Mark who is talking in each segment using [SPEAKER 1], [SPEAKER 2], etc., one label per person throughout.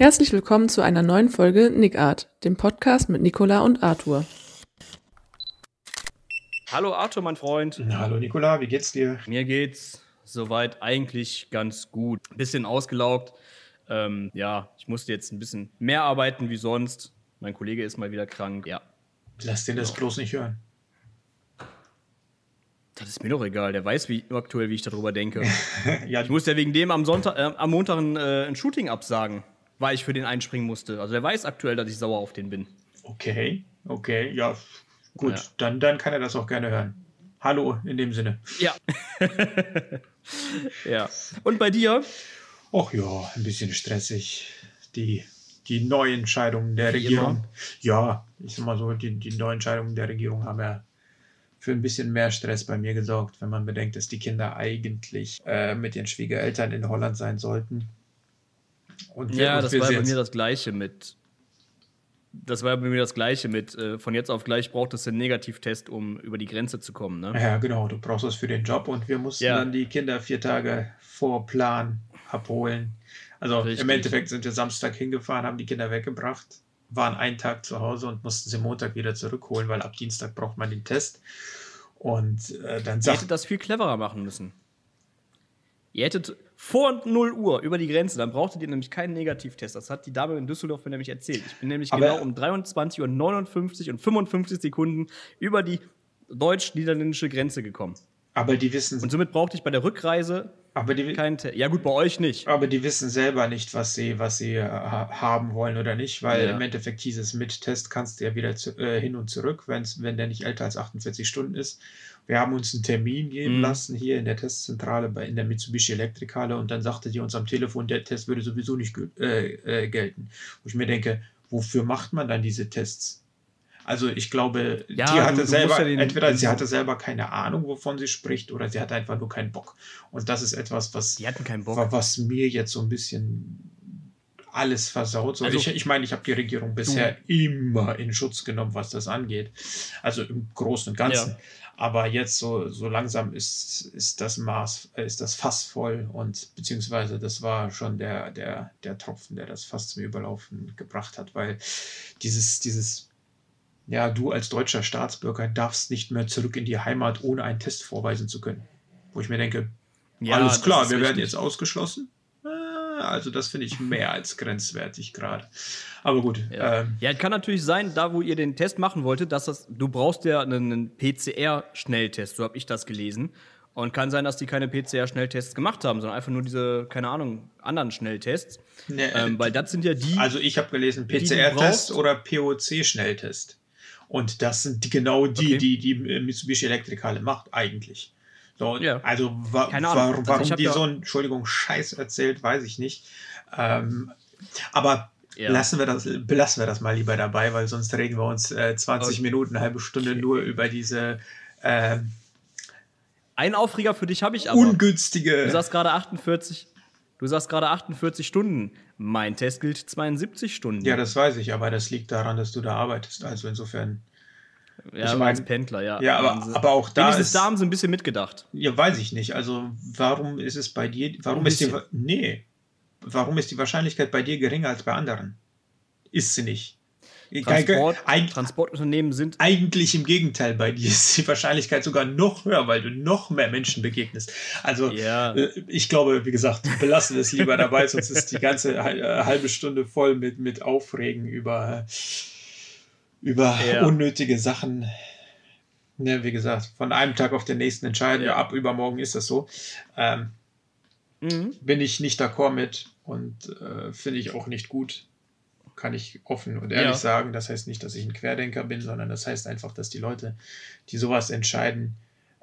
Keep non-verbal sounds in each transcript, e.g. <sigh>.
[SPEAKER 1] Herzlich willkommen zu einer neuen Folge Nick Art, dem Podcast mit Nicola und Arthur.
[SPEAKER 2] Hallo Arthur, mein Freund.
[SPEAKER 3] Hallo Nicola, wie geht's dir?
[SPEAKER 2] Mir geht's soweit eigentlich ganz gut. Bisschen ausgelaugt. Ähm, ja, ich musste jetzt ein bisschen mehr arbeiten wie sonst. Mein Kollege ist mal wieder krank. Ja.
[SPEAKER 3] Lass den das bloß nicht hören.
[SPEAKER 2] Das ist mir doch egal. Der weiß wie aktuell, wie ich darüber denke. <laughs> ja, ich muss ja wegen dem am Sonntag, äh, am Montag ein, äh, ein Shooting absagen weil ich für den einspringen musste. Also er weiß aktuell, dass ich sauer auf den bin.
[SPEAKER 3] Okay, okay, ja, gut, ja. Dann, dann kann er das auch gerne hören. Hallo in dem Sinne.
[SPEAKER 2] Ja. <laughs> ja. Und bei dir?
[SPEAKER 3] Ach ja, ein bisschen stressig. Die, die Neuentscheidungen der Wie Regierung. Immer. Ja, ich sag mal so, die, die Neuentscheidungen der Regierung haben ja für ein bisschen mehr Stress bei mir gesorgt, wenn man bedenkt, dass die Kinder eigentlich äh, mit ihren Schwiegereltern in Holland sein sollten
[SPEAKER 2] und ja, das war bei mir das Gleiche mit. Das war bei mir das Gleiche mit, äh, von jetzt auf gleich braucht es einen Negativtest, um über die Grenze zu kommen. Ne?
[SPEAKER 3] Ja, genau, du brauchst das für den Job und wir mussten ja. dann die Kinder vier Tage vor Plan abholen. Also Richtig. im Endeffekt sind wir Samstag hingefahren, haben die Kinder weggebracht, waren einen Tag zu Hause und mussten sie Montag wieder zurückholen, weil ab Dienstag braucht man den Test. Und äh, dann
[SPEAKER 2] sagt. Ihr hättet das viel cleverer machen müssen. Ihr hättet vor 0 Uhr über die Grenze, dann brauchtet ihr nämlich keinen Negativtest. Das hat die Dame in Düsseldorf mir nämlich erzählt. Ich bin nämlich Aber genau um 23 Uhr 59 und 55 Sekunden über die deutsch-niederländische Grenze gekommen.
[SPEAKER 3] Aber die wissen.
[SPEAKER 2] Und somit brauchte ich bei der Rückreise
[SPEAKER 3] aber die,
[SPEAKER 2] Test. Ja, gut, bei euch nicht.
[SPEAKER 3] Aber die wissen selber nicht, was sie, was sie äh, haben wollen oder nicht, weil ja. im Endeffekt hieß es, mit Test kannst du ja wieder zu, äh, hin und zurück, wenn's, wenn der nicht älter als 48 Stunden ist. Wir haben uns einen Termin geben mhm. lassen hier in der Testzentrale bei, in der Mitsubishi Elektrikhalle und dann sagte die uns am Telefon, der Test würde sowieso nicht äh, äh, gelten. Wo ich mir denke, wofür macht man dann diese Tests? Also ich glaube, ja, die hatte du, du selber, ja entweder sie hatte selber keine Ahnung, wovon sie spricht, oder sie hatte einfach nur keinen Bock. Und das ist etwas, was,
[SPEAKER 2] die hatten keinen Bock.
[SPEAKER 3] was mir jetzt so ein bisschen alles versaut. So, also, ich, ich meine, ich habe die Regierung bisher du. immer in Schutz genommen, was das angeht. Also im Großen und Ganzen. Ja. Aber jetzt so, so langsam ist, ist das Maß, ist das Fass voll und beziehungsweise das war schon der, der, der Tropfen, der das Fass zum Überlaufen gebracht hat, weil dieses, dieses, ja, du als deutscher Staatsbürger darfst nicht mehr zurück in die Heimat, ohne einen Test vorweisen zu können. Wo ich mir denke, ja, alles klar, wir richtig. werden jetzt ausgeschlossen. Also das finde ich mehr als grenzwertig gerade. Aber gut.
[SPEAKER 2] Ja. Ähm, ja, kann natürlich sein, da wo ihr den Test machen wolltet, dass das, du brauchst ja einen PCR-Schnelltest, so habe ich das gelesen. Und kann sein, dass die keine PCR-Schnelltests gemacht haben, sondern einfach nur diese, keine Ahnung, anderen Schnelltests. Nee, ähm, weil das sind ja die.
[SPEAKER 3] Also ich habe gelesen, PCR-Test oder POC-Schnelltest. Und das sind die, genau die, okay. die die Mitsubishi Elektrikale macht, eigentlich. So, ja. Also wa Keine Ahnung. warum, warum also die so ein, Entschuldigung, Scheiß erzählt, weiß ich nicht. Ähm, aber ja. lassen, wir das, belassen wir das mal lieber dabei, weil sonst reden wir uns äh, 20 okay. Minuten, eine halbe Stunde okay. nur über diese äh,
[SPEAKER 2] Ein Aufreger für dich habe ich aber.
[SPEAKER 3] Ungünstige.
[SPEAKER 2] Du sagst gerade 48. Du sagst gerade 48 Stunden. Mein Test gilt 72 Stunden.
[SPEAKER 3] Ja, das weiß ich, aber das liegt daran, dass du da arbeitest. Also insofern.
[SPEAKER 2] Ja, ich mein, als Pendler, ja.
[SPEAKER 3] Ja, aber, aber auch da
[SPEAKER 2] ist, da haben sie ein bisschen mitgedacht.
[SPEAKER 3] Ja, weiß ich nicht. Also, warum ist es bei dir, warum ist die, nee, warum ist die Wahrscheinlichkeit bei dir geringer als bei anderen? Ist sie nicht.
[SPEAKER 2] Transport, Eig Transportunternehmen sind.
[SPEAKER 3] Eigentlich im Gegenteil, bei dir ist die Wahrscheinlichkeit sogar noch höher, weil du noch mehr Menschen begegnest. Also, ja. Äh, ich glaube, wie gesagt, belassen es lieber dabei, sonst ist die ganze äh, halbe Stunde voll mit, mit Aufregen über über ja. unnötige Sachen. Ne, wie gesagt, von einem Tag auf den nächsten entscheiden, ja, ab übermorgen ist das so. Ähm, mhm. Bin ich nicht d'accord mit und äh, finde ich auch nicht gut. Kann ich offen und ehrlich ja. sagen. Das heißt nicht, dass ich ein Querdenker bin, sondern das heißt einfach, dass die Leute, die sowas entscheiden,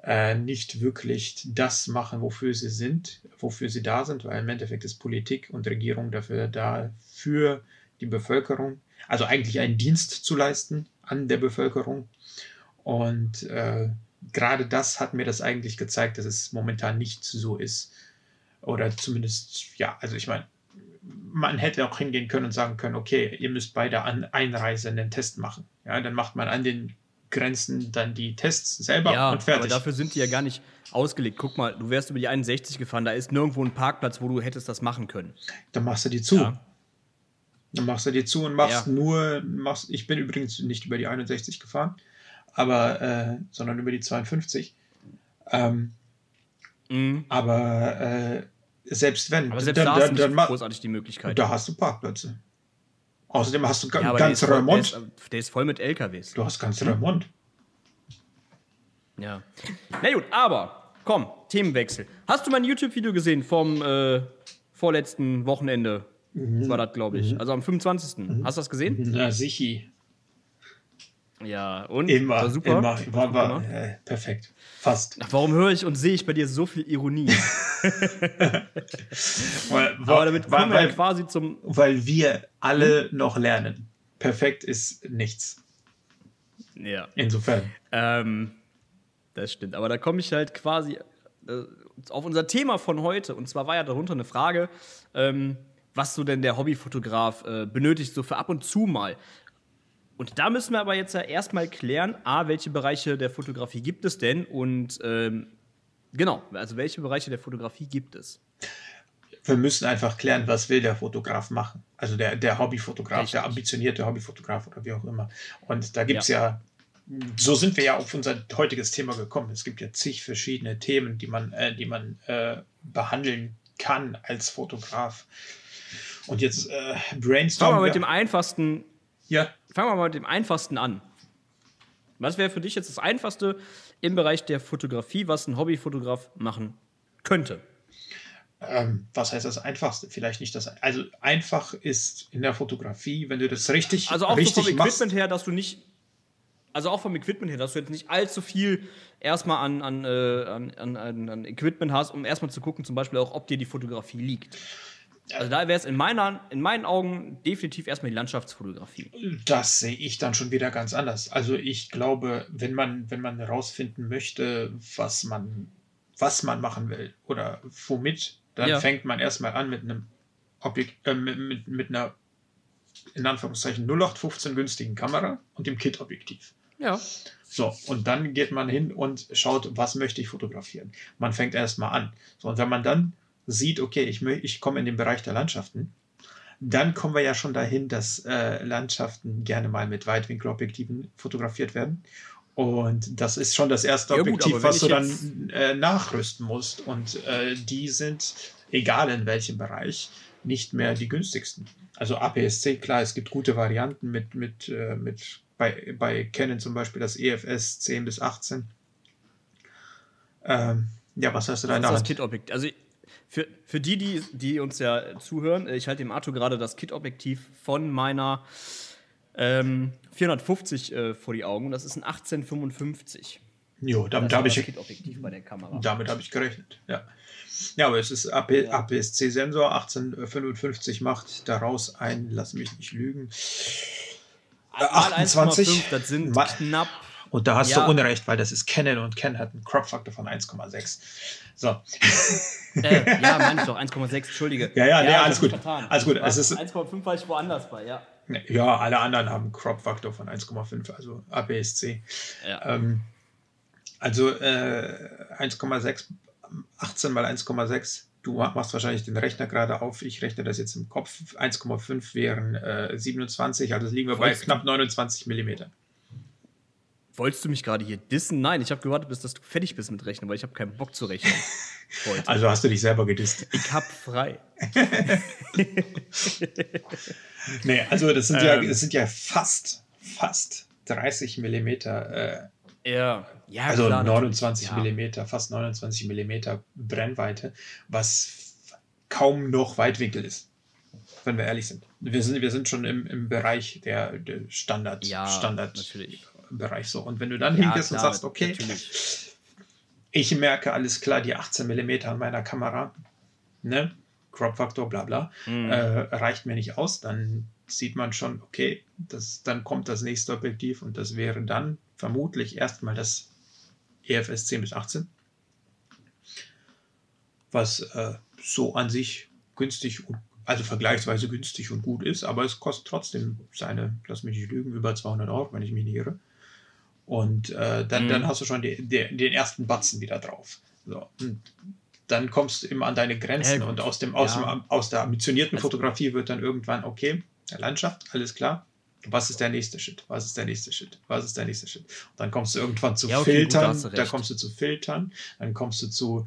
[SPEAKER 3] äh, nicht wirklich das machen, wofür sie sind, wofür sie da sind, weil im Endeffekt ist Politik und Regierung dafür da, für die Bevölkerung also eigentlich einen Dienst zu leisten an der Bevölkerung. Und äh, gerade das hat mir das eigentlich gezeigt, dass es momentan nicht so ist. Oder zumindest, ja, also ich meine, man hätte auch hingehen können und sagen können, okay, ihr müsst bei der Einreise einen Test machen. Ja, dann macht man an den Grenzen dann die Tests selber ja, und fertig.
[SPEAKER 2] Aber dafür sind die ja gar nicht ausgelegt. Guck mal, du wärst über die 61 gefahren, da ist nirgendwo ein Parkplatz, wo du hättest das machen können.
[SPEAKER 3] Dann machst du die zu. Ja. Dann machst du dir zu und machst ja. nur, machst, ich bin übrigens nicht über die 61 gefahren, aber, äh, sondern über die 52. Ähm, mhm. Aber äh, selbst wenn.
[SPEAKER 2] Aber selbst dann, da hast du nicht großartig die Möglichkeit.
[SPEAKER 3] Da hast du Parkplätze. Außerdem hast du ja, ganz Remont.
[SPEAKER 2] Der, der, ist voll mit LKWs.
[SPEAKER 3] Du hast ganz Remont.
[SPEAKER 2] Ja. Na gut, aber komm, Themenwechsel. Hast du mein YouTube-Video gesehen vom äh, vorletzten Wochenende? Mhm. War das, glaube ich. Mhm. Also am 25. Mhm. Hast du das gesehen?
[SPEAKER 3] Na, sicher.
[SPEAKER 2] Ja, und?
[SPEAKER 3] Immer, war super. Immer, war, war, äh, perfekt. Fast.
[SPEAKER 2] Ach, warum höre ich und sehe ich bei dir so viel Ironie? <laughs>
[SPEAKER 3] weil, Aber damit kommen weil, wir ja quasi zum. Weil wir alle hm? noch lernen. Perfekt ist nichts.
[SPEAKER 2] Ja.
[SPEAKER 3] Insofern.
[SPEAKER 2] Ähm, das stimmt. Aber da komme ich halt quasi äh, auf unser Thema von heute. Und zwar war ja darunter eine Frage, ähm, was so denn der Hobbyfotograf äh, benötigt, so für ab und zu mal. Und da müssen wir aber jetzt ja erstmal klären, A, welche Bereiche der Fotografie gibt es denn und ähm, genau, also welche Bereiche der Fotografie gibt es?
[SPEAKER 3] Wir müssen einfach klären, was will der Fotograf machen. Also der, der Hobbyfotograf, Richtig. der ambitionierte Hobbyfotograf oder wie auch immer. Und da gibt es ja. ja. so sind wir ja auf unser heutiges Thema gekommen. Es gibt ja zig verschiedene Themen, die man, äh, die man äh, behandeln kann als Fotograf. Und jetzt äh, brainstormen.
[SPEAKER 2] Fangen wir mit dem einfachsten
[SPEAKER 3] ja.
[SPEAKER 2] Fangen wir mal mit dem einfachsten an. Was wäre für dich jetzt das Einfachste im Bereich der Fotografie, was ein Hobbyfotograf machen könnte?
[SPEAKER 3] Ähm, was heißt das Einfachste? Vielleicht nicht das. Also einfach ist in der Fotografie, wenn du das richtig
[SPEAKER 2] Also auch
[SPEAKER 3] richtig
[SPEAKER 2] so vom Equipment machst, her, dass du nicht. Also auch vom Equipment her, dass du jetzt nicht allzu viel erstmal an, an, äh, an, an, an Equipment hast, um erstmal zu gucken, zum Beispiel auch, ob dir die Fotografie liegt. Also da wäre es in, in meinen Augen definitiv erstmal die Landschaftsfotografie.
[SPEAKER 3] Das sehe ich dann schon wieder ganz anders. Also ich glaube, wenn man, wenn man herausfinden möchte, was man, was man machen will oder womit, dann ja. fängt man erstmal an mit einem Objekt, äh, mit, mit, mit einer in Anführungszeichen 0815 günstigen Kamera und dem Kit-Objektiv.
[SPEAKER 2] Ja.
[SPEAKER 3] So, und dann geht man hin und schaut, was möchte ich fotografieren. Man fängt erstmal an. So, und wenn man dann sieht, okay, ich, ich komme in den Bereich der Landschaften, dann kommen wir ja schon dahin, dass äh, Landschaften gerne mal mit Weitwinkelobjektiven fotografiert werden. Und das ist schon das erste ja, Objektiv, gut, was du dann äh, nachrüsten musst. Und äh, die sind, egal in welchem Bereich, nicht mehr die günstigsten. Also APS-C, klar, es gibt gute Varianten mit, mit, äh, mit bei, bei Canon zum Beispiel das EFS 10 bis 18. Ähm, ja, was hast du da in
[SPEAKER 2] der Hand? Das Kit-Objekt. Also für, für die, die, die uns ja zuhören, ich halte dem Arthur gerade das Kit-Objektiv von meiner ähm, 450 äh, vor die Augen und das ist ein 1855.
[SPEAKER 3] Jo, damit habe ich.
[SPEAKER 2] Kit-Objektiv bei der Kamera.
[SPEAKER 3] Damit habe ich gerechnet, ja. Ja, aber es ist AP, ja. APS-C-Sensor, 1855 macht daraus ein, lass mich nicht lügen, 28.
[SPEAKER 2] das sind knapp
[SPEAKER 3] und da hast ja. du Unrecht, weil das ist Canon und Canon hat einen Crop-Faktor von 1,6. So.
[SPEAKER 2] Äh, ja, meine ich doch, 1,6, entschuldige.
[SPEAKER 3] Ja, ja, ja, nee, alles gut. Alles gut. Es ist
[SPEAKER 2] 1,5 war ich woanders bei, ja.
[SPEAKER 3] Ja, alle anderen haben einen Crop-Faktor von 1,5, also APS-C. Ja. Ähm, also äh, 1,6, 18 mal 1,6. Du machst wahrscheinlich den Rechner gerade auf. Ich rechne das jetzt im Kopf. 1,5 wären äh, 27, also liegen wir bei knapp 29 Millimeter.
[SPEAKER 2] Wolltest du mich gerade hier dissen? Nein, ich habe gewartet, bis dass du fertig bist mit Rechnen, weil ich habe keinen Bock zu rechnen. <laughs>
[SPEAKER 3] Heute. Also hast du dich selber gedisst.
[SPEAKER 2] Ich hab frei. <laughs>
[SPEAKER 3] nee, also das sind, ähm, ja, das sind ja fast, fast 30 Millimeter.
[SPEAKER 2] Äh, ja, ja.
[SPEAKER 3] Also klar, 29 ja. Millimeter, fast 29 Millimeter Brennweite, was kaum noch Weitwinkel ist, wenn wir ehrlich sind. Wir sind, wir sind schon im, im Bereich der, der Standard,
[SPEAKER 2] ja,
[SPEAKER 3] Standard
[SPEAKER 2] natürlich.
[SPEAKER 3] Bereich so. Und wenn du dann ja, hingehst klar, und sagst, okay, natürlich. ich merke alles klar, die 18 mm an meiner Kamera, ne? Crop-Faktor, bla bla, mhm. äh, reicht mir nicht aus, dann sieht man schon, okay, das, dann kommt das nächste Objektiv und das wäre dann vermutlich erstmal das EFS 10 bis 18, was äh, so an sich günstig und also vergleichsweise günstig und gut ist, aber es kostet trotzdem seine, lass mich nicht lügen, über 200 Euro, wenn ich mich nicht irre. Und äh, dann, mhm. dann hast du schon die, die, den ersten Batzen wieder drauf. So. Und dann kommst du immer an deine Grenzen und aus, dem, aus, ja. dem, aus der ambitionierten also, Fotografie wird dann irgendwann, okay, Landschaft, alles klar. Was ist der nächste Schritt? Was ist der nächste Schritt? Was ist der nächste Schritt? Und dann kommst du irgendwann zu ja, okay, Filtern, gut, da kommst du zu Filtern, dann kommst du zu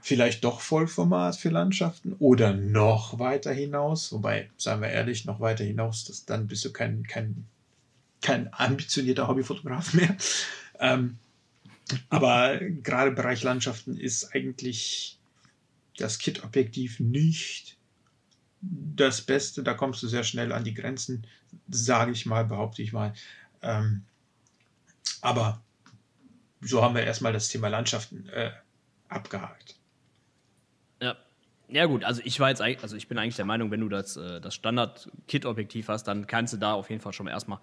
[SPEAKER 3] vielleicht doch Vollformat für Landschaften oder noch weiter hinaus. Wobei, seien wir ehrlich, noch weiter hinaus, das, dann bist du kein, kein, kein ambitionierter Hobbyfotograf mehr. Ähm, aber gerade im Bereich Landschaften ist eigentlich das Kit-Objektiv nicht das Beste. Da kommst du sehr schnell an die Grenzen, sage ich mal, behaupte ich mal. Ähm, aber so haben wir erstmal das Thema Landschaften äh, abgehakt.
[SPEAKER 2] Ja. Gut, also ich war jetzt also ich bin eigentlich der Meinung, wenn du das, äh, das Standard-Kit-Objektiv hast, dann kannst du da auf jeden Fall schon mal erstmal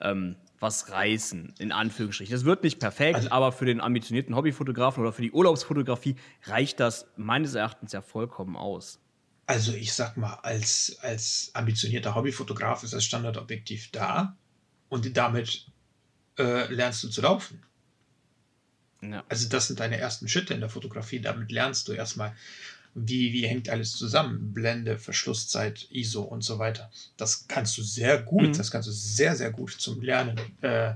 [SPEAKER 2] ähm, was reißen, in Anführungsstrichen. Das wird nicht perfekt, also, aber für den ambitionierten Hobbyfotografen oder für die Urlaubsfotografie reicht das meines Erachtens ja vollkommen aus.
[SPEAKER 3] Also ich sag mal, als, als ambitionierter Hobbyfotograf ist das Standardobjektiv da und damit äh, lernst du zu laufen. Ja. Also das sind deine ersten Schritte in der Fotografie. Damit lernst du erstmal, wie, wie hängt alles zusammen. Blende, Verschlusszeit, ISO und so weiter. Das kannst du sehr gut, mhm. das kannst du sehr, sehr gut zum Lernen äh,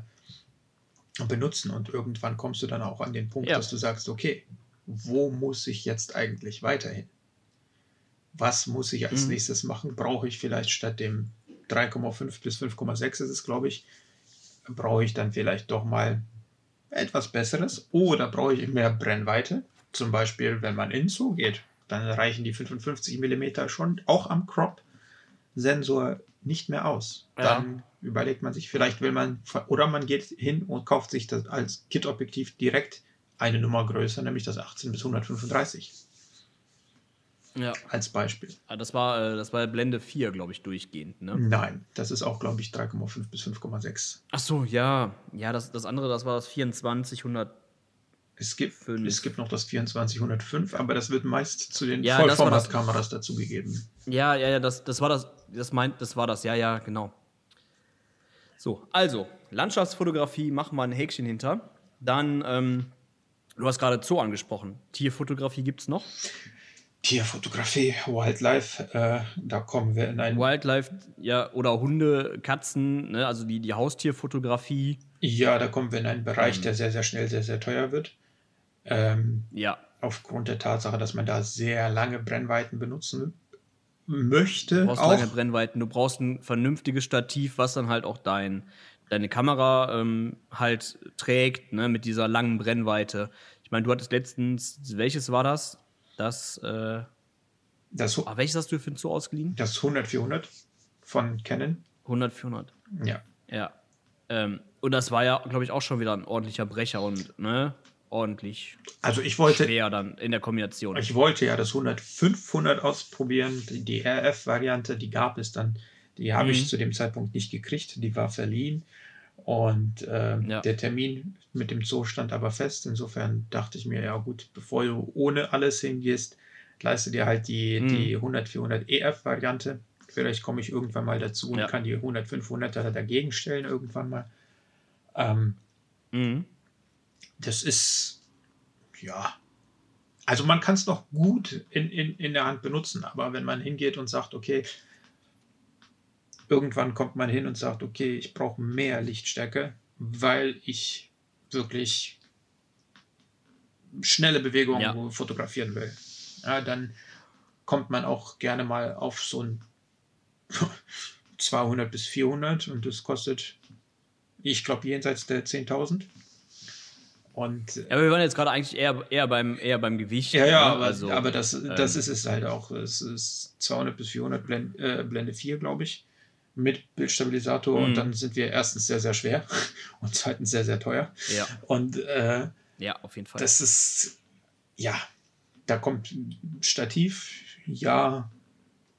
[SPEAKER 3] benutzen. Und irgendwann kommst du dann auch an den Punkt, ja. dass du sagst, okay, wo muss ich jetzt eigentlich weiterhin? Was muss ich als mhm. nächstes machen? Brauche ich vielleicht statt dem 3,5 bis 5,6 ist es, glaube ich, brauche ich dann vielleicht doch mal etwas Besseres oder brauche ich mehr Brennweite? Zum Beispiel, wenn man in Zoo geht, dann reichen die 55 mm schon auch am Crop-Sensor nicht mehr aus. Ja. Dann überlegt man sich, vielleicht will man, oder man geht hin und kauft sich das als Kit-Objektiv direkt eine Nummer größer, nämlich das 18 bis 135. Ja. Als Beispiel.
[SPEAKER 2] Ah, das war, äh, das war Blende 4, glaube ich, durchgehend, ne?
[SPEAKER 3] Nein, das ist auch, glaube ich, 3,5 bis 5,6.
[SPEAKER 2] Ach so, ja. Ja, das, das andere, das war das 24 100.
[SPEAKER 3] Es gibt, es gibt noch das 2405, aber das wird meist zu den ja, Vollformatkameras dazugegeben.
[SPEAKER 2] Ja, ja, ja, das, das war das, das meint, das war das, ja, ja, genau. So, also, Landschaftsfotografie, machen wir ein Häkchen hinter. Dann, ähm, du hast gerade Zoo angesprochen. Tierfotografie gibt es noch?
[SPEAKER 3] Tierfotografie, Wildlife, äh, da kommen wir in ein.
[SPEAKER 2] Wildlife, ja, oder Hunde, Katzen, ne, also die, die Haustierfotografie.
[SPEAKER 3] Ja, da kommen wir in einen Bereich, ähm. der sehr, sehr schnell sehr, sehr teuer wird. Ähm,
[SPEAKER 2] ja.
[SPEAKER 3] Aufgrund der Tatsache, dass man da sehr lange Brennweiten benutzen möchte.
[SPEAKER 2] Du brauchst auch. lange Brennweiten, du brauchst ein vernünftiges Stativ, was dann halt auch dein, deine Kamera ähm, halt trägt, ne, mit dieser langen Brennweite. Ich meine, du hattest letztens, welches war das? Das, äh,
[SPEAKER 3] das
[SPEAKER 2] ah, welches hast du für ein Zoo ausgeliehen?
[SPEAKER 3] Das 100-400 von Canon.
[SPEAKER 2] 100-400.
[SPEAKER 3] Ja.
[SPEAKER 2] Ja. Ähm, und das war ja, glaube ich, auch schon wieder ein ordentlicher Brecher und, ne? Ordentlich
[SPEAKER 3] also ich wollte,
[SPEAKER 2] schwer dann in der Kombination.
[SPEAKER 3] Ich wollte ja das 100-500 ausprobieren. Die, die RF-Variante, die gab es dann. Die habe mhm. ich zu dem Zeitpunkt nicht gekriegt. Die war verliehen. Und äh, ja. der Termin mit dem Zoo stand aber fest. Insofern dachte ich mir, ja gut, bevor du ohne alles hingehst, leiste dir halt die, mhm. die 100-400 EF-Variante. Vielleicht komme ich irgendwann mal dazu und ja. kann die 100-500er dagegen stellen irgendwann mal. Ähm, mhm das ist, ja, also man kann es noch gut in, in, in der Hand benutzen, aber wenn man hingeht und sagt, okay, irgendwann kommt man hin und sagt, okay, ich brauche mehr Lichtstärke, weil ich wirklich schnelle Bewegungen ja. fotografieren will. Ja, dann kommt man auch gerne mal auf so ein <laughs> 200 bis 400 und das kostet, ich glaube, jenseits der 10.000. Und,
[SPEAKER 2] ja, aber wir waren jetzt gerade eigentlich eher, eher, beim, eher beim Gewicht.
[SPEAKER 3] Ja, ja, ne? aber, also, aber das, das ähm, ist es halt auch. Es ist 200 bis 400 Blende, äh, Blende 4, glaube ich, mit Bildstabilisator. Mhm. Und dann sind wir erstens sehr, sehr schwer <laughs> und zweitens sehr, sehr teuer.
[SPEAKER 2] Ja.
[SPEAKER 3] Und äh,
[SPEAKER 2] ja, auf jeden Fall.
[SPEAKER 3] Das ist, ja, da kommt Stativ, ja,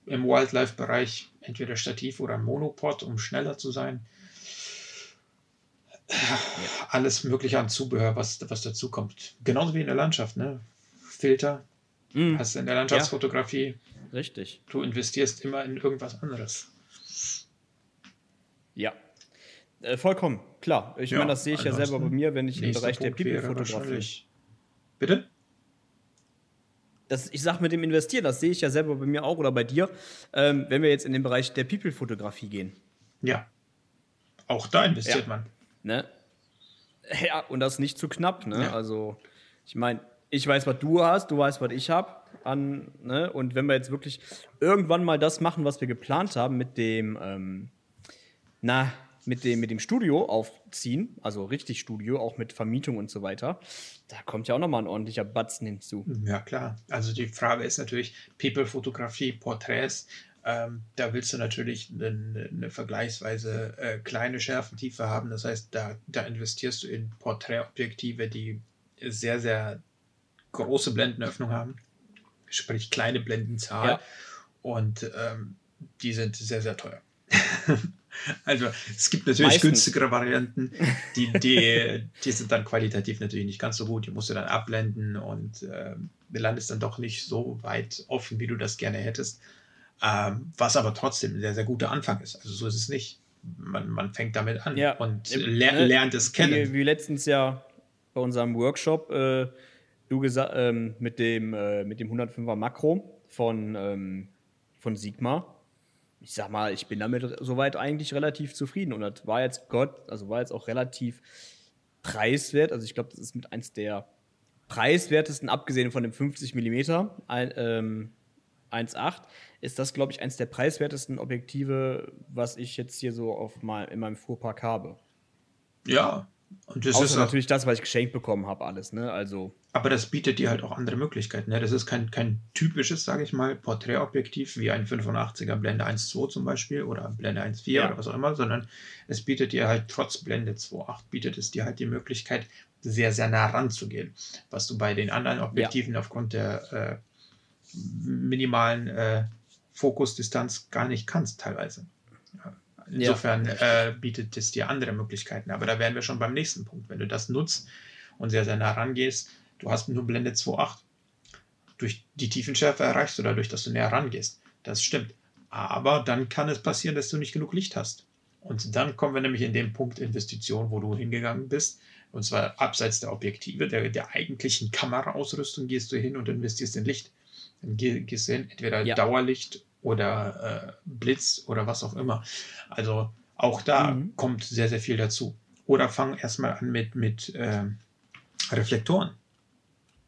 [SPEAKER 3] im Wildlife-Bereich entweder Stativ oder ein Monopod, um schneller zu sein alles Mögliche an Zubehör, was, was dazu kommt. Genauso wie in der Landschaft, ne? Filter mm. hast du in der Landschaftsfotografie.
[SPEAKER 2] Ja. Richtig.
[SPEAKER 3] Du investierst immer in irgendwas anderes.
[SPEAKER 2] Ja. Äh, vollkommen, klar. Ich ja, meine, das sehe ich ja selber bei mir, wenn ich im Bereich der People-Fotografie.
[SPEAKER 3] Bitte?
[SPEAKER 2] das, ich sag mit dem Investieren, das sehe ich ja selber bei mir auch oder bei dir, ähm, wenn wir jetzt in den Bereich der People-Fotografie gehen.
[SPEAKER 3] Ja. Auch da investiert
[SPEAKER 2] ja.
[SPEAKER 3] man.
[SPEAKER 2] Ne? Ja, und das nicht zu knapp, ne? Ja. Also, ich meine, ich weiß, was du hast, du weißt, was ich habe. An, ne? Und wenn wir jetzt wirklich irgendwann mal das machen, was wir geplant haben mit dem, ähm, na, mit dem, mit dem Studio aufziehen, also richtig Studio, auch mit Vermietung und so weiter, da kommt ja auch nochmal ein ordentlicher Batzen hinzu.
[SPEAKER 3] Ja, klar. Also die Frage ist natürlich, People-Fotografie, Porträts, ähm, da willst du natürlich eine, eine vergleichsweise äh, kleine Schärfentiefe haben. Das heißt, da, da investierst du in Porträtobjektive, die sehr, sehr große Blendenöffnung haben, sprich kleine Blendenzahl. Ja. Und ähm, die sind sehr, sehr teuer. <laughs> also es gibt natürlich Meistens. günstigere Varianten, die, die, die sind dann qualitativ natürlich nicht ganz so gut. Die musst du dann abblenden und äh, landest dann doch nicht so weit offen, wie du das gerne hättest. Ähm, was aber trotzdem ein sehr, sehr guter Anfang ist. Also so ist es nicht. Man, man fängt damit an ja, und ler ne, lernt es kennen.
[SPEAKER 2] Wie, wie, letztens ja bei unserem Workshop äh, du gesagt ähm, mit dem äh, mit dem 105er Makro von ähm, von Sigma. Ich sag mal, ich bin damit soweit eigentlich relativ zufrieden und das war jetzt Gott, also war jetzt auch relativ preiswert. Also ich glaube, das ist mit eins der preiswertesten, abgesehen von dem 50 mm ein, ähm, 1.8, ist das, glaube ich, eins der preiswertesten Objektive, was ich jetzt hier so auf mal in meinem Fuhrpark habe.
[SPEAKER 3] Ja,
[SPEAKER 2] und das Außer ist natürlich das, was ich geschenkt bekommen habe, alles, ne? Also.
[SPEAKER 3] Aber das bietet dir halt auch andere Möglichkeiten. Ne? Das ist kein, kein typisches, sage ich mal, Porträtobjektiv wie ein 85er Blende 1.2 zum Beispiel oder Blende 1.4 ja. oder was auch immer, sondern es bietet dir halt trotz Blende 2.8 bietet es dir halt die Möglichkeit, sehr, sehr nah ranzugehen. Was du bei den anderen Objektiven ja. aufgrund der äh, minimalen äh, Fokusdistanz gar nicht kannst, teilweise. Insofern ja. äh, bietet es dir andere Möglichkeiten. Aber da wären wir schon beim nächsten Punkt. Wenn du das nutzt und sehr, sehr nah rangehst, du hast nur Blende 2.8. Durch die Tiefenschärfe erreichst du dadurch, dass du näher rangehst. Das stimmt. Aber dann kann es passieren, dass du nicht genug Licht hast. Und dann kommen wir nämlich in den Punkt Investition, wo du hingegangen bist. Und zwar abseits der Objektive, der, der eigentlichen Kameraausrüstung gehst du hin und investierst in Licht. Dann gehst du hin, entweder ja. Dauerlicht oder äh, Blitz oder was auch immer. Also auch da mhm. kommt sehr, sehr viel dazu. Oder fang erstmal an mit, mit äh, Reflektoren.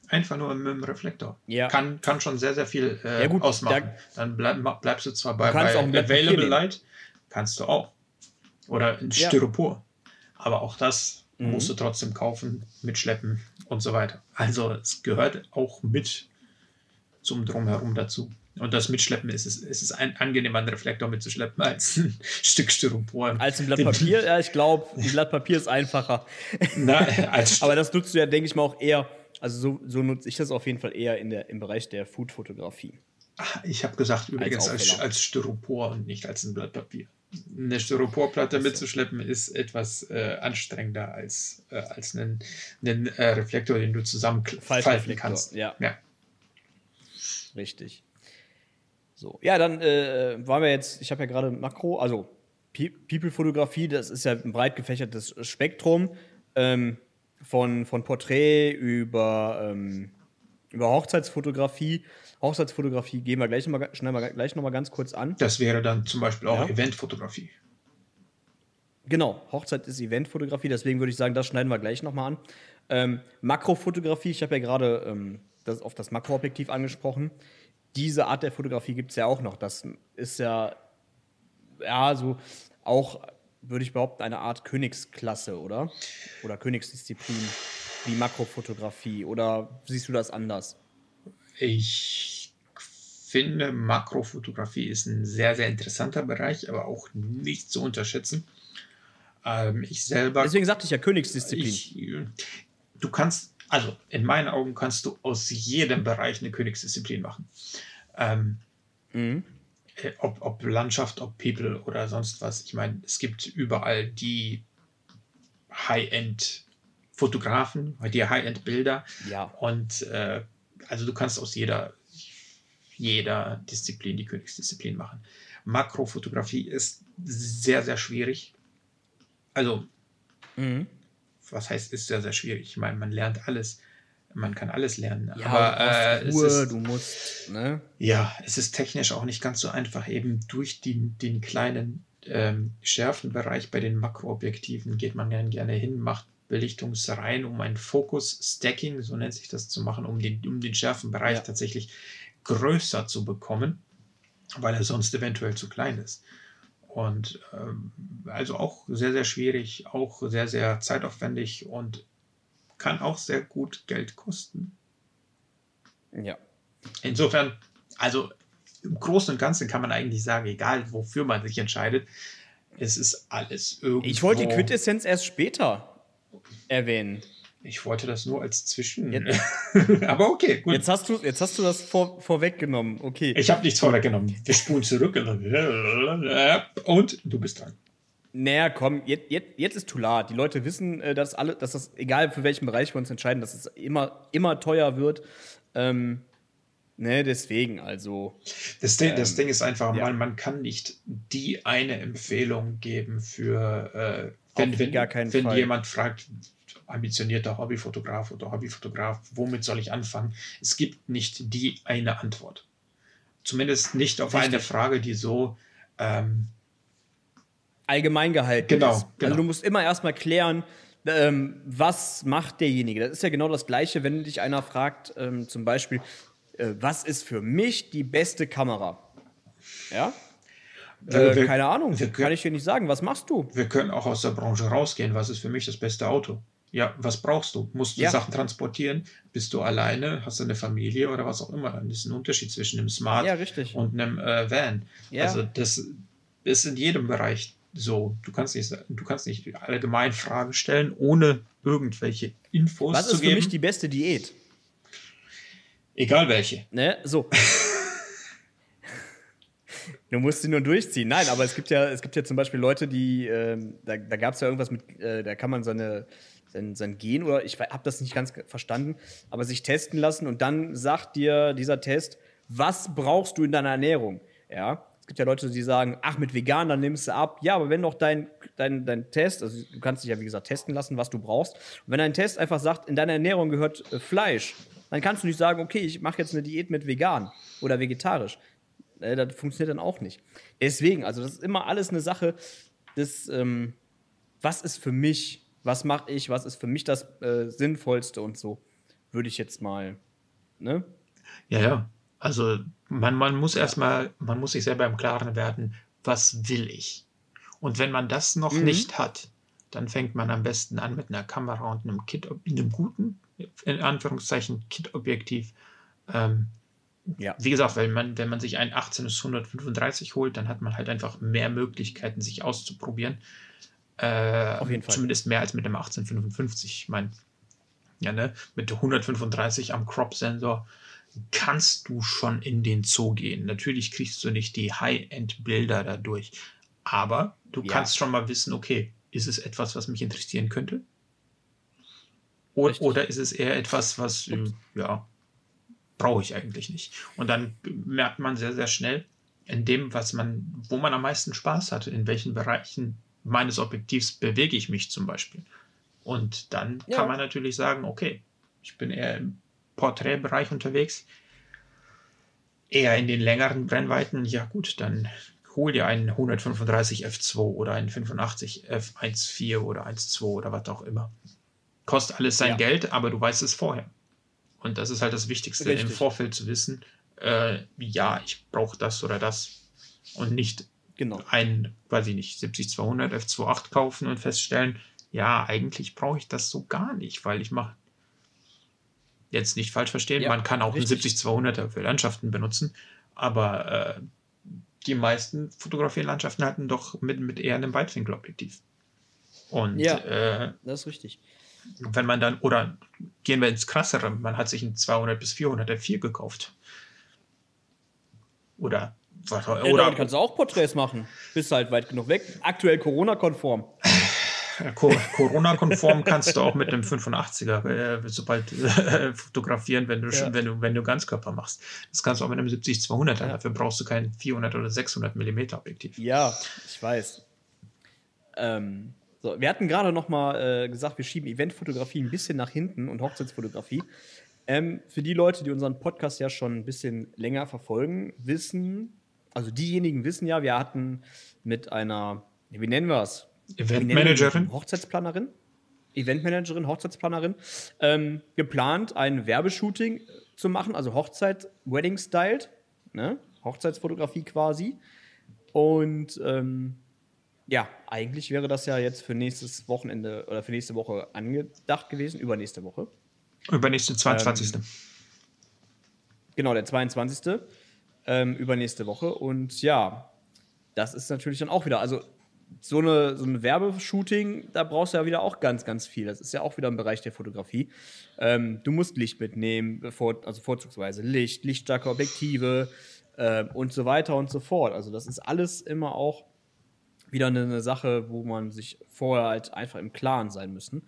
[SPEAKER 3] Einfach nur mit dem Reflektor. Ja. Kann, kann schon sehr, sehr viel äh, ja, gut, ausmachen. Da, Dann bleib, bleibst du zwar bei, bei Available Light, kannst du auch. Oder ein Styropor. Aber auch das mhm. musst du trotzdem kaufen, mitschleppen und so weiter. Also es gehört auch mit zum Drumherum dazu. Und das Mitschleppen ist es, ist es ein, angenehmer, einen Reflektor mitzuschleppen als ein <laughs> Stück Styropor.
[SPEAKER 2] Als ein Blatt Papier? ja, ich glaube, ein Blatt Papier ist einfacher. <laughs> Na, <laughs> Aber das nutzt du ja, denke ich mal, auch eher, also so, so nutze ich das auf jeden Fall eher in der, im Bereich der Food-Fotografie.
[SPEAKER 3] Ich habe gesagt, übrigens als, als, als, Styropor und nicht als ein Blatt Papier. Eine Styroporplatte also. mitzuschleppen ist etwas äh, anstrengender als, äh, als einen, einen äh, Reflektor, den du zusammenfalten kannst.
[SPEAKER 2] Ja. ja. Richtig. So, ja, dann äh, waren wir jetzt, ich habe ja gerade Makro, also People-Fotografie, das ist ja ein breit gefächertes Spektrum ähm, von, von Porträt über, ähm, über Hochzeitsfotografie. Hochzeitsfotografie gehen wir gleich nochmal schnell mal, gleich noch mal ganz kurz an.
[SPEAKER 3] Das wäre dann zum Beispiel auch ja. Eventfotografie.
[SPEAKER 2] Genau, Hochzeit ist Eventfotografie, deswegen würde ich sagen, das schneiden wir gleich nochmal an. Ähm, Makrofotografie, ich habe ja gerade ähm, das, auf das Makroobjektiv angesprochen diese Art der Fotografie gibt es ja auch noch. Das ist ja, ja, so auch, würde ich behaupten, eine Art Königsklasse, oder? Oder Königsdisziplin, wie Makrofotografie. Oder siehst du das anders?
[SPEAKER 3] Ich finde, Makrofotografie ist ein sehr, sehr interessanter Bereich, aber auch nicht zu unterschätzen. Ähm, ich selber.
[SPEAKER 2] Deswegen sagte ich ja Königsdisziplin. Ich,
[SPEAKER 3] du kannst also in meinen Augen kannst du aus jedem Bereich eine Königsdisziplin machen. Ähm, mhm. Äh, ob, ob Landschaft, ob People oder sonst was. Ich meine, es gibt überall die High-End-Fotografen, die High-End-Bilder.
[SPEAKER 2] Ja.
[SPEAKER 3] Und äh, also du kannst aus jeder, jeder Disziplin die Königsdisziplin machen. Makrofotografie ist sehr, sehr schwierig. Also, mhm was heißt, ist sehr, sehr schwierig. Ich meine, man lernt alles. man kann alles lernen.
[SPEAKER 2] Ja,
[SPEAKER 3] aber
[SPEAKER 2] du, äh, Ruhe, ist, du musst, ne?
[SPEAKER 3] Ja, es ist technisch auch nicht ganz so einfach. Eben durch die, den kleinen ähm, Schärfenbereich bei den Makroobjektiven geht man dann gerne hin, macht Belichtungsreihen, um ein Fokus-Stacking, so nennt sich das, zu machen, um den, um den Schärfenbereich ja. tatsächlich größer zu bekommen, weil er sonst eventuell zu klein ist. Und ähm, also auch sehr, sehr schwierig, auch sehr, sehr zeitaufwendig und kann auch sehr gut Geld kosten.
[SPEAKER 2] Ja.
[SPEAKER 3] Insofern, also im Großen und Ganzen kann man eigentlich sagen, egal wofür man sich entscheidet, es ist alles irgendwie.
[SPEAKER 2] Ich wollte die Quintessenz erst später erwähnen.
[SPEAKER 3] Ich wollte das nur als Zwischen. <laughs> Aber okay,
[SPEAKER 2] gut. Jetzt hast du, jetzt hast du das vor, vorweggenommen. Okay.
[SPEAKER 3] Ich habe nichts vorweggenommen. Wir spulen zurück. Und du bist dran.
[SPEAKER 2] Naja, komm, jetzt, jetzt, jetzt ist Tular. Die Leute wissen, äh, dass, alle, dass das, egal für welchen Bereich wir uns entscheiden, dass es immer, immer teuer wird. Ähm, ne, deswegen, also.
[SPEAKER 3] Das Ding, ähm, das Ding ist einfach, ja. man, man kann nicht die eine Empfehlung geben für, äh, wenn, wenn, wenn jemand fragt, ambitionierter Hobbyfotograf oder Hobbyfotograf, womit soll ich anfangen? Es gibt nicht die eine Antwort. Zumindest nicht auf Richtig. eine Frage, die so ähm,
[SPEAKER 2] allgemein gehalten
[SPEAKER 3] genau,
[SPEAKER 2] ist. Also
[SPEAKER 3] genau.
[SPEAKER 2] Also du musst immer erstmal klären, ähm, was macht derjenige. Das ist ja genau das Gleiche, wenn dich einer fragt, ähm, zum Beispiel, äh, was ist für mich die beste Kamera? Ja? Äh, wir, keine Ahnung, können, kann ich dir nicht sagen. Was machst du?
[SPEAKER 3] Wir können auch aus der Branche rausgehen. Was ist für mich das beste Auto? Ja, was brauchst du? Musst du ja. Sachen transportieren? Bist du alleine? Hast du eine Familie oder was auch immer? Dann ist ein Unterschied zwischen einem Smart
[SPEAKER 2] ja,
[SPEAKER 3] und einem äh, Van. Ja. Also das ist in jedem Bereich so. Du kannst nicht, du kannst nicht allgemein Fragen stellen, ohne irgendwelche Infos
[SPEAKER 2] was
[SPEAKER 3] zu geben. Was ist
[SPEAKER 2] für mich die beste Diät?
[SPEAKER 3] Egal welche.
[SPEAKER 2] Ne, so. <laughs> Du musst sie nur durchziehen. Nein, aber es gibt ja, es gibt ja zum Beispiel Leute, die, ähm, da, da gab es ja irgendwas mit, äh, da kann man seine, sein, sein Gen oder ich habe das nicht ganz verstanden, aber sich testen lassen und dann sagt dir dieser Test, was brauchst du in deiner Ernährung? Ja. Es gibt ja Leute, die sagen, ach, mit vegan, dann nimmst du ab. Ja, aber wenn doch dein, dein, dein Test, also du kannst dich ja wie gesagt testen lassen, was du brauchst. Und wenn dein Test einfach sagt, in deiner Ernährung gehört äh, Fleisch, dann kannst du nicht sagen, okay, ich mache jetzt eine Diät mit vegan oder vegetarisch. Äh, das funktioniert dann auch nicht. Deswegen, also das ist immer alles eine Sache des, ähm, was ist für mich, was mache ich, was ist für mich das äh, Sinnvollste und so, würde ich jetzt mal, ne?
[SPEAKER 3] Ja, ja. Also man, man muss erstmal, man muss sich selber im Klaren werden, was will ich? Und wenn man das noch mhm. nicht hat, dann fängt man am besten an mit einer Kamera und einem Kit, einem guten, in Anführungszeichen, Kit-Objektiv. Ähm, ja. Wie gesagt, wenn man, wenn man sich ein 18 bis 135 holt, dann hat man halt einfach mehr Möglichkeiten, sich auszuprobieren. Äh, Auf jeden Fall. Zumindest mehr als mit dem 1855. Ich meine, ja, ne, mit 135 am Crop-Sensor kannst du schon in den Zoo gehen. Natürlich kriegst du nicht die High-End-Bilder dadurch, aber du ja. kannst schon mal wissen, okay, ist es etwas, was mich interessieren könnte? Oder, oder ist es eher etwas, was, ja, brauche ich eigentlich nicht. Und dann merkt man sehr, sehr schnell, in dem, was man, wo man am meisten Spaß hat, in welchen Bereichen meines Objektivs bewege ich mich zum Beispiel. Und dann ja. kann man natürlich sagen, okay, ich bin eher im Porträtbereich unterwegs, eher in den längeren Brennweiten, ja gut, dann hol dir einen 135 F2 oder einen 85 F1.4 oder 1.2 oder was auch immer. Kostet alles sein ja. Geld, aber du weißt es vorher. Und das ist halt das Wichtigste Richtig. im Vorfeld zu wissen, äh, ja, ich brauche das oder das. Und nicht genau. ein, weiß ich nicht, 70-200 F28 kaufen und feststellen, ja, eigentlich brauche ich das so gar nicht, weil ich mache jetzt nicht falsch verstehen, ja, man kann auch richtig. einen 70-200er für Landschaften benutzen, aber äh, die meisten fotografieren Landschaften hatten doch mit, mit eher einem Weitwinkelobjektiv. Und
[SPEAKER 2] ja, äh, das ist richtig
[SPEAKER 3] wenn man dann, oder gehen wir ins Krassere, man hat sich ein 200 bis 400 F4 gekauft. Oder
[SPEAKER 2] was ja, oder kannst du auch Porträts machen. Bist halt weit genug weg. Aktuell Corona-konform.
[SPEAKER 3] Corona-konform kannst du auch mit einem 85er, äh, sobald äh, fotografieren, wenn du, ja. wenn, du, wenn du Ganzkörper machst. Das kannst du auch mit einem 70-200er. Ja. Dafür brauchst du kein 400 oder 600 mm Objektiv.
[SPEAKER 2] Ja, ich weiß. Ähm, So, wir hatten gerade noch mal äh, gesagt, wir schieben Eventfotografie ein bisschen nach hinten und Hochzeitsfotografie. Ähm, für die Leute, die unseren Podcast ja schon ein bisschen länger verfolgen, wissen, also diejenigen wissen ja, wir hatten mit einer, wie nennen wir es?
[SPEAKER 3] Eventmanagerin.
[SPEAKER 2] Hochzeitsplanerin. Eventmanagerin, Hochzeitsplanerin, ähm, geplant, ein Werbeshooting zu machen, also Hochzeit, Wedding-styled, ne? Hochzeitsfotografie quasi. Und ähm, ja, eigentlich wäre das ja jetzt für nächstes Wochenende oder für nächste Woche angedacht gewesen, übernächste Woche.
[SPEAKER 3] Übernächste 22. Ähm,
[SPEAKER 2] genau, der 22. Ähm, übernächste Woche. Und ja, das ist natürlich dann auch wieder, also so eine, so ein Werbeshooting, da brauchst du ja wieder auch ganz, ganz viel. Das ist ja auch wieder im Bereich der Fotografie. Ähm, du musst Licht mitnehmen, also vorzugsweise Licht, lichtstarke Objektive äh, und so weiter und so fort. Also das ist alles immer auch wieder eine, eine Sache, wo man sich vorher halt einfach im Klaren sein müssen,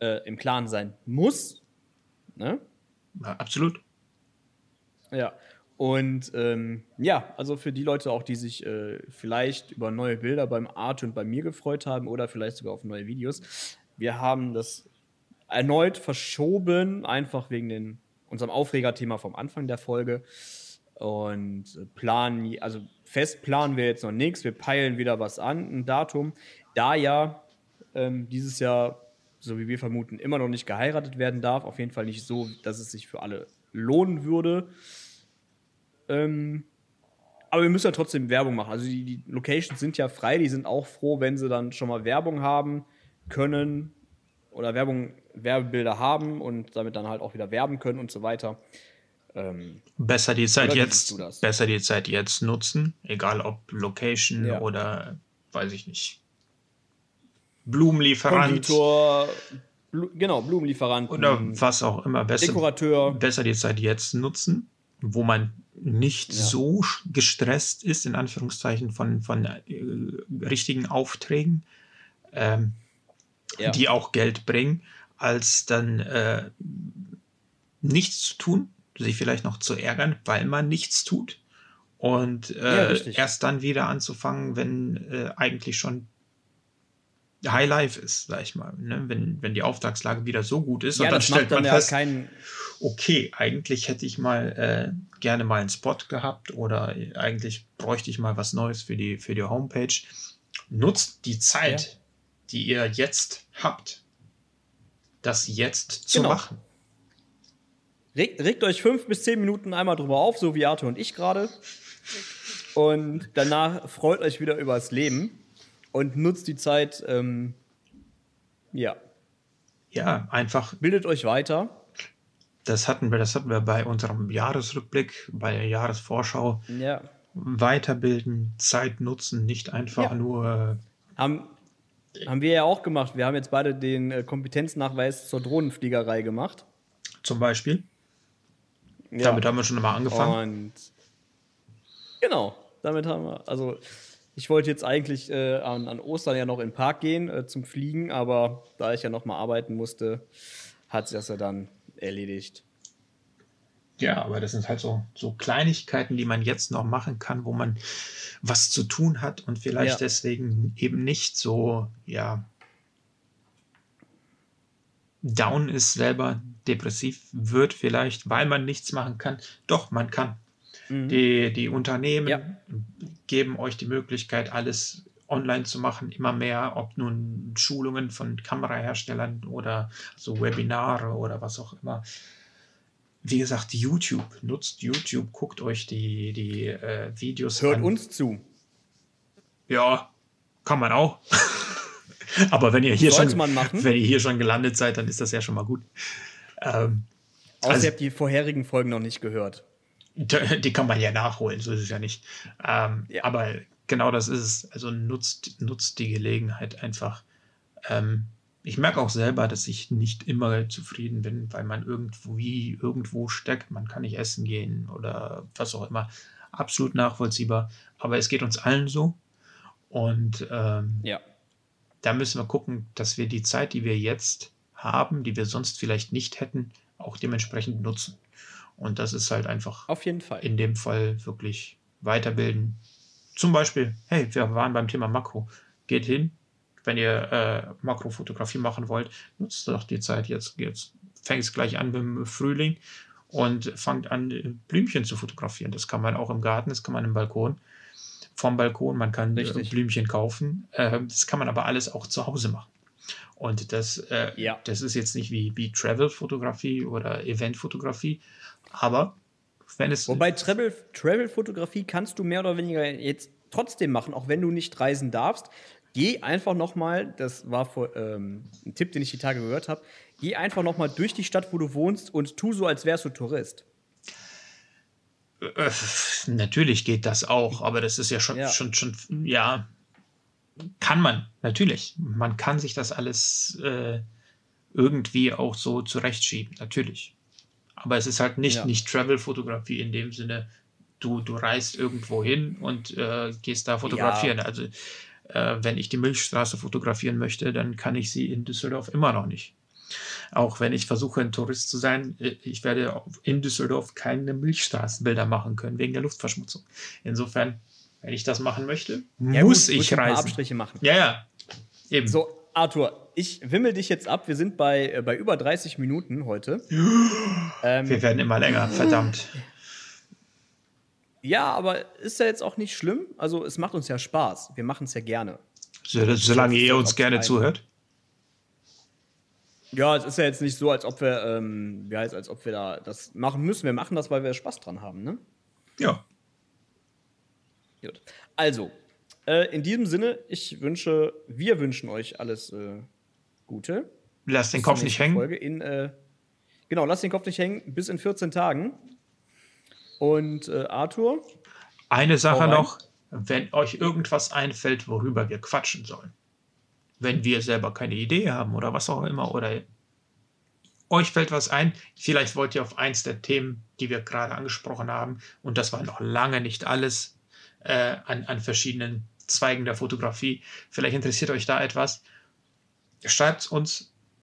[SPEAKER 2] äh, im Klaren sein muss. Ne?
[SPEAKER 3] Ja, absolut.
[SPEAKER 2] Ja. Und ähm, ja, also für die Leute auch, die sich äh, vielleicht über neue Bilder beim Art und bei mir gefreut haben oder vielleicht sogar auf neue Videos, wir haben das erneut verschoben, einfach wegen den, unserem Aufregerthema vom Anfang der Folge. Und planen, also fest planen wir jetzt noch nichts. Wir peilen wieder was an, ein Datum. Da ja ähm, dieses Jahr, so wie wir vermuten, immer noch nicht geheiratet werden darf, auf jeden Fall nicht so, dass es sich für alle lohnen würde. Ähm, aber wir müssen ja trotzdem Werbung machen. Also die, die, Locations sind ja frei, die sind auch froh, wenn sie dann schon mal Werbung haben können oder Werbung, Werbebilder haben und damit dann halt auch wieder werben können und so weiter.
[SPEAKER 3] Ähm, besser die Zeit jetzt, besser die Zeit jetzt nutzen, egal ob Location ja. oder weiß ich nicht. Blumenlieferant.
[SPEAKER 2] Konditor, Blu genau, Blumenlieferant.
[SPEAKER 3] Oder was auch immer.
[SPEAKER 2] Besser, Dekorateur.
[SPEAKER 3] Besser die Zeit jetzt nutzen, wo man nicht ja. so gestresst ist, in Anführungszeichen, von, von äh, richtigen Aufträgen, ähm, ja. die auch Geld bringen, als dann äh, nichts zu tun, sich vielleicht noch zu ärgern, weil man nichts tut. Und äh, ja, erst dann wieder anzufangen, wenn äh, eigentlich schon High Life ist, sag ich mal. Ne? Wenn, wenn die Auftragslage wieder so gut ist
[SPEAKER 2] ja,
[SPEAKER 3] und dann
[SPEAKER 2] stellt man
[SPEAKER 3] dann fest, okay, eigentlich hätte ich mal äh, gerne mal einen Spot gehabt oder eigentlich bräuchte ich mal was Neues für die, für die Homepage. Nutzt die Zeit, ja. die ihr jetzt habt, das jetzt zu genau. machen.
[SPEAKER 2] Regt, regt euch fünf bis zehn Minuten einmal drüber auf, so wie Arthur und ich gerade. Und danach freut euch wieder übers Leben und nutzt die Zeit, ähm, ja.
[SPEAKER 3] Ja, einfach.
[SPEAKER 2] Bildet euch weiter.
[SPEAKER 3] Das hatten wir, das hatten wir bei unserem Jahresrückblick, bei der Jahresvorschau.
[SPEAKER 2] Ja.
[SPEAKER 3] Weiterbilden, Zeit nutzen, nicht einfach ja. nur.
[SPEAKER 2] Haben, haben wir ja auch gemacht. Wir haben jetzt beide den äh, Kompetenznachweis zur Drohnenfliegerei gemacht.
[SPEAKER 3] Zum Beispiel. Ja. Damit haben wir schon mal angefangen.
[SPEAKER 2] Und genau, damit haben wir, also ich wollte jetzt eigentlich äh, an, an, Ostern ja noch in den Park gehen äh, zum Fliegen, aber da ich ja noch mal arbeiten musste, hat sich das ja dann erledigt.
[SPEAKER 3] Ja, aber das sind halt so, so Kleinigkeiten, die man jetzt noch machen kann, wo man was zu tun hat und vielleicht ja. deswegen eben nicht so, ja, down ist selber, depressiv wird vielleicht, weil man nichts machen kann. Doch, man kann. Mhm. Die, die Unternehmen ja. geben euch die Möglichkeit, alles online zu machen, immer mehr, ob nun Schulungen von Kameraherstellern oder so Webinare oder was auch immer. Wie gesagt, YouTube, nutzt YouTube, guckt euch die, die äh, Videos
[SPEAKER 2] Hört an. Hört uns zu.
[SPEAKER 3] Ja, kann man auch. <laughs> Aber wenn ihr hier schon, wenn ihr hier schon gelandet seid, dann ist das ja schon mal gut.
[SPEAKER 2] Ähm, Außer also, ihr habt die vorherigen Folgen noch nicht gehört. <laughs>
[SPEAKER 3] Die kann man ja nachholen, so ist es ja nicht. Ähm, ja. Aber genau das ist es. Also nutzt, nutzt die Gelegenheit einfach. Ähm, ich merke auch selber, dass ich nicht immer zufrieden bin, weil man irgendwo wie irgendwo steckt. Man kann nicht essen gehen oder was auch immer. Absolut nachvollziehbar. Aber es geht uns allen so. Und ähm,
[SPEAKER 2] ja.
[SPEAKER 3] da müssen wir gucken, dass wir die Zeit, die wir jetzt haben, die wir sonst vielleicht nicht hätten, auch dementsprechend nutzen. Und das ist halt einfach
[SPEAKER 2] auf jeden Fall
[SPEAKER 3] in dem Fall wirklich weiterbilden. Zum Beispiel, hey, wir waren beim Thema Makro. Geht hin, wenn ihr äh, Makrofotografie machen wollt, nutzt doch die Zeit jetzt. Jetzt fängt es gleich an beim Frühling und fangt an, Blümchen zu fotografieren. Das kann man auch im Garten, das kann man im Balkon, vom Balkon, man kann äh, Richtig. Blümchen kaufen. Äh, das kann man aber alles auch zu Hause machen. Und das, äh, ja. das ist jetzt nicht wie, wie Travel-Fotografie oder Event-Fotografie, aber wenn es.
[SPEAKER 2] Wobei Travel-Fotografie kannst du mehr oder weniger jetzt trotzdem machen, auch wenn du nicht reisen darfst. Geh einfach noch mal, das war vor, ähm, ein Tipp, den ich die Tage gehört habe, geh einfach noch mal durch die Stadt, wo du wohnst und tu so, als wärst du Tourist.
[SPEAKER 3] Äh, natürlich geht das auch, aber das ist ja schon, ja. schon, schon, ja, kann man, natürlich. Man kann sich das alles äh, irgendwie auch so zurechtschieben, natürlich. Aber es ist halt nicht, ja. nicht Travel-Fotografie in dem Sinne, du, du reist irgendwo hin und äh, gehst da fotografieren. Ja. Also äh, wenn ich die Milchstraße fotografieren möchte, dann kann ich sie in Düsseldorf immer noch nicht. Auch wenn ich versuche, ein Tourist zu sein, äh, ich werde in Düsseldorf keine Milchstraßenbilder machen können, wegen der Luftverschmutzung. Insofern, wenn ich das machen möchte, ja, muss gut, ich reisen.
[SPEAKER 2] Abstriche machen.
[SPEAKER 3] Ja, ja.
[SPEAKER 2] Eben. So, Arthur, ich wimmel dich jetzt ab. Wir sind bei, äh, bei über 30 Minuten heute. <gasps>
[SPEAKER 3] ähm, Wir werden immer länger, verdammt.
[SPEAKER 2] Ja, aber ist ja jetzt auch nicht schlimm. Also, es macht uns ja Spaß. Wir machen es ja gerne.
[SPEAKER 3] So, solange ihr uns gerne zuhört.
[SPEAKER 2] Ja, es ist ja jetzt nicht so, als ob wir, ähm, wie heißt, als ob wir da das machen müssen. Wir machen das, weil wir Spaß dran haben, ne?
[SPEAKER 3] Ja.
[SPEAKER 2] Gut. Also, äh, in diesem Sinne, ich wünsche, wir wünschen euch alles äh, Gute.
[SPEAKER 3] Lass den Kopf nicht hängen.
[SPEAKER 2] Folge in, äh, genau, lass den Kopf nicht hängen. Bis in 14 Tagen. Und äh, Arthur?
[SPEAKER 3] Eine Sache noch, wenn euch irgendwas einfällt, worüber wir quatschen sollen. Wenn wir selber keine Idee haben oder was auch immer, oder euch fällt was ein, vielleicht wollt ihr auf eins der Themen, die wir gerade angesprochen haben, und das war noch lange nicht alles äh, an, an verschiedenen Zweigen der Fotografie. Vielleicht interessiert euch da etwas. Schreibt uns